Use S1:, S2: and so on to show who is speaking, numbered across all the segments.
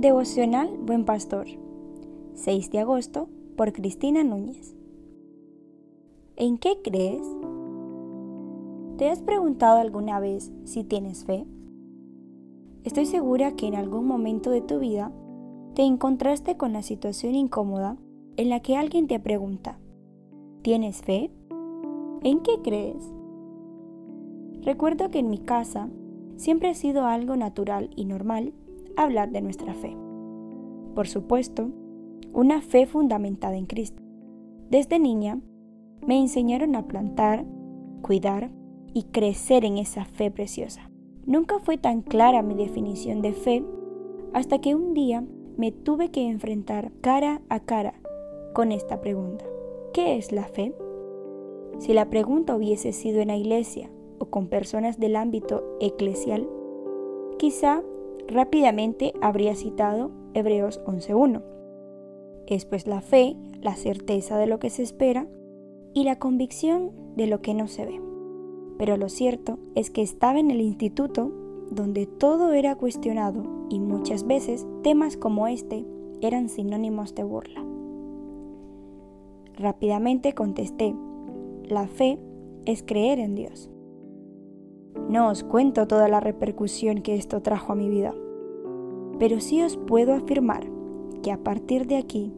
S1: Devocional Buen Pastor, 6 de agosto, por Cristina Núñez. ¿En qué crees? ¿Te has preguntado alguna vez si tienes fe? Estoy segura que en algún momento de tu vida te encontraste con la situación incómoda en la que alguien te pregunta, ¿tienes fe? ¿En qué crees? Recuerdo que en mi casa siempre ha sido algo natural y normal hablar de nuestra fe. Por supuesto, una fe fundamentada en Cristo. Desde niña me enseñaron a plantar, cuidar y crecer en esa fe preciosa. Nunca fue tan clara mi definición de fe hasta que un día me tuve que enfrentar cara a cara con esta pregunta. ¿Qué es la fe? Si la pregunta hubiese sido en la iglesia o con personas del ámbito eclesial, quizá rápidamente habría citado Hebreos 11.1. Es pues la fe, la certeza de lo que se espera y la convicción de lo que no se ve. Pero lo cierto es que estaba en el instituto donde todo era cuestionado y muchas veces temas como este eran sinónimos de burla. Rápidamente contesté, la fe es creer en Dios. No os cuento toda la repercusión que esto trajo a mi vida, pero sí os puedo afirmar que a partir de aquí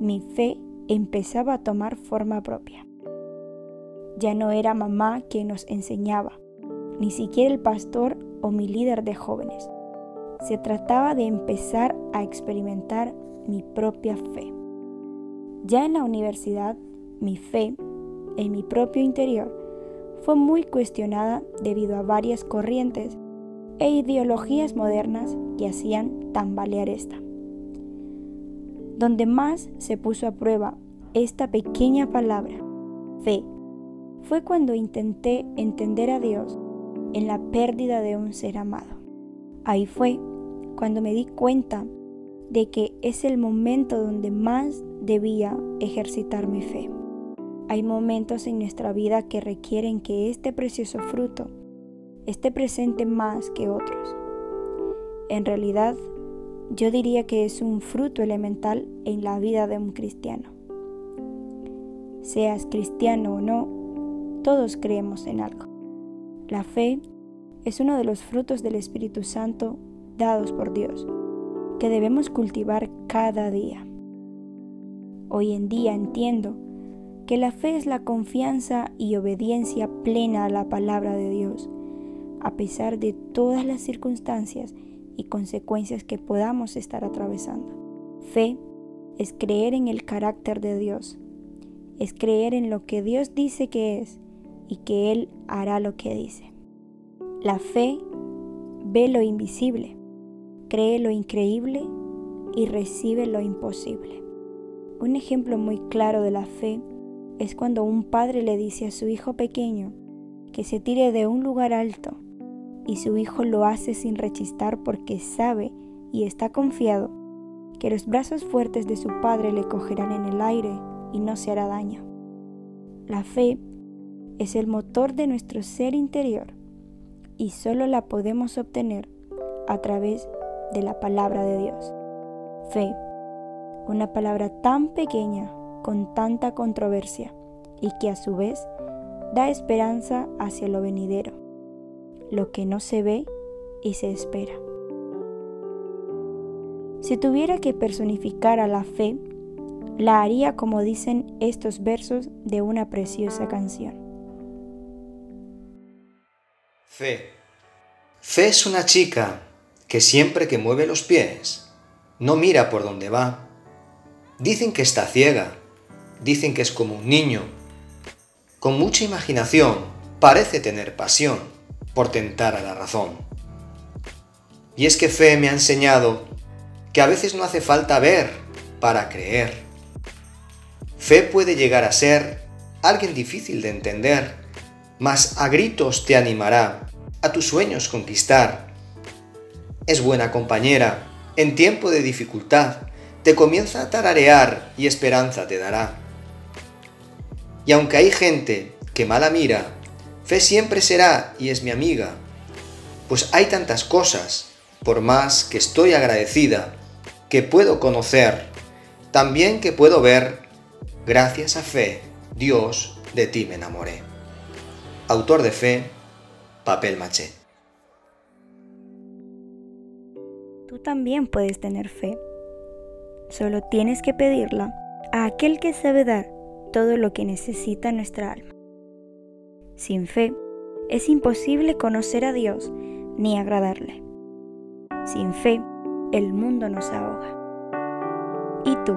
S1: mi fe empezaba a tomar forma propia. Ya no era mamá quien nos enseñaba, ni siquiera el pastor o mi líder de jóvenes. Se trataba de empezar a experimentar mi propia fe. Ya en la universidad, mi fe, en mi propio interior, fue muy cuestionada debido a varias corrientes e ideologías modernas que hacían tambalear esta. Donde más se puso a prueba esta pequeña palabra, fe, fue cuando intenté entender a Dios en la pérdida de un ser amado. Ahí fue cuando me di cuenta de que es el momento donde más debía ejercitar mi fe. Hay momentos en nuestra vida que requieren que este precioso fruto esté presente más que otros. En realidad, yo diría que es un fruto elemental en la vida de un cristiano. Seas cristiano o no, todos creemos en algo. La fe es uno de los frutos del Espíritu Santo dados por Dios, que debemos cultivar cada día. Hoy en día entiendo que la fe es la confianza y obediencia plena a la palabra de Dios, a pesar de todas las circunstancias y consecuencias que podamos estar atravesando. Fe es creer en el carácter de Dios, es creer en lo que Dios dice que es y que Él hará lo que dice. La fe ve lo invisible, cree lo increíble y recibe lo imposible. Un ejemplo muy claro de la fe es cuando un padre le dice a su hijo pequeño que se tire de un lugar alto y su hijo lo hace sin rechistar porque sabe y está confiado que los brazos fuertes de su padre le cogerán en el aire y no se hará daño. La fe es el motor de nuestro ser interior y solo la podemos obtener a través de la palabra de Dios. Fe, una palabra tan pequeña con tanta controversia y que a su vez da esperanza hacia lo venidero, lo que no se ve y se espera. Si tuviera que personificar a la fe, la haría como dicen estos versos de una preciosa canción.
S2: Fe. Fe es una chica que siempre que mueve los pies, no mira por dónde va. Dicen que está ciega, dicen que es como un niño. Con mucha imaginación, parece tener pasión por tentar a la razón. Y es que fe me ha enseñado que a veces no hace falta ver para creer. Fe puede llegar a ser alguien difícil de entender, mas a gritos te animará a tus sueños conquistar. Es buena compañera en tiempo de dificultad, te comienza a tararear y esperanza te dará. Y aunque hay gente que mala mira, fe siempre será y es mi amiga, pues hay tantas cosas, por más que estoy agradecida, que puedo conocer, también que puedo ver, gracias a fe, Dios, de ti me enamoré. Autor de fe, papel maché.
S1: Tú también puedes tener fe. Solo tienes que pedirla a aquel que sabe dar todo lo que necesita nuestra alma. Sin fe, es imposible conocer a Dios ni agradarle. Sin fe, el mundo nos ahoga. ¿Y tú?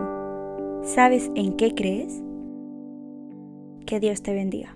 S1: ¿Sabes en qué crees? Que Dios te bendiga.